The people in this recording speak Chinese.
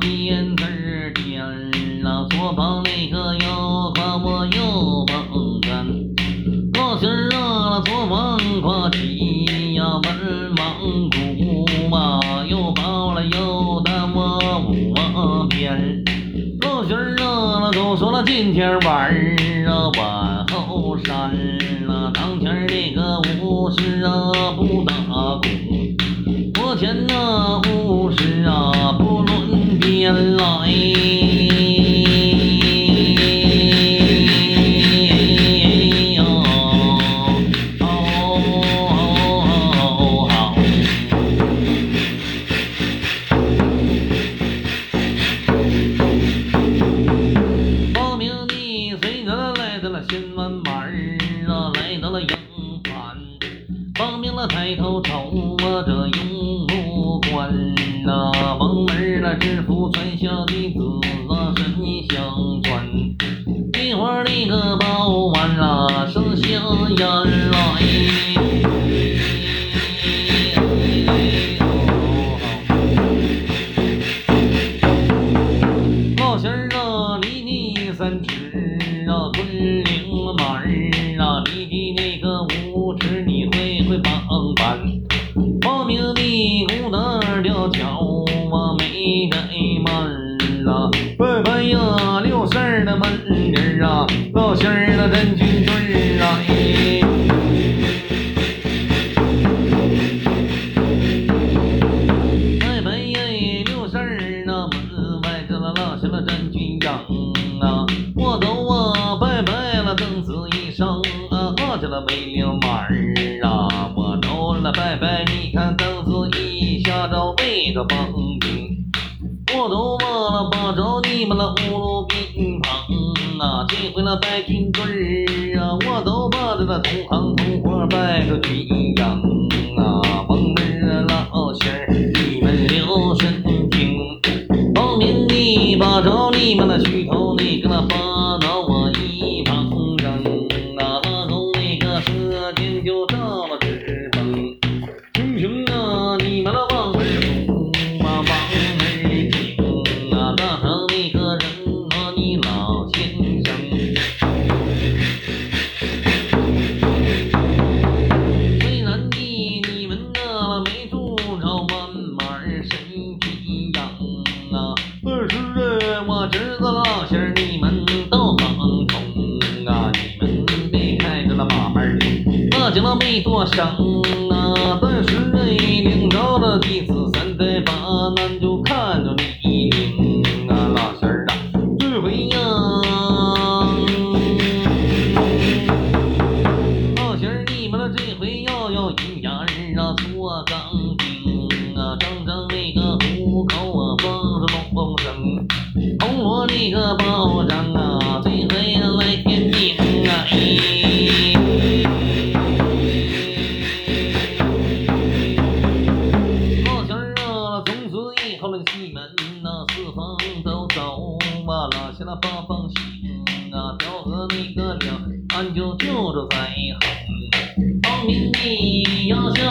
天根儿点了，左膀那个又胯我右膀干，高心儿热了左膀挂起呀，文王鼓嘛，又高了又大我五边，高心儿热了都说了今天玩儿啊，往后山啊，当天那个五十啊不头瞅啊这用木关呐，蒙门儿那制服传下的子啊身相传，一会儿那个报完了剩下烟来。老仙儿啊，离你三尺啊，昆岭马儿啊，离的那个啊，老仙儿的真军队啊，哎。拜拜耶，六十儿那门外这了老仙了真军养啊，我都啊拜拜了邓子一声啊，我这了没了马儿啊，我都了拜拜，你看邓子一下着那个帮兵，我都忘了把着你们了五路兵旁啊，这回了拜军队儿啊，我都把这个同行同伙拜个军营啊，那叫了没多伤啊，但是哎领着了弟子三代八难就看着你领啊，老仙儿啊，这回呀。老仙儿，你们这回要要银眼儿啊，做钢钉啊，整整那个虎口啊，放着龙声，铜锣那个保障啊，拉下了八方星啊，调和那个两岸就救着在横。报名的要下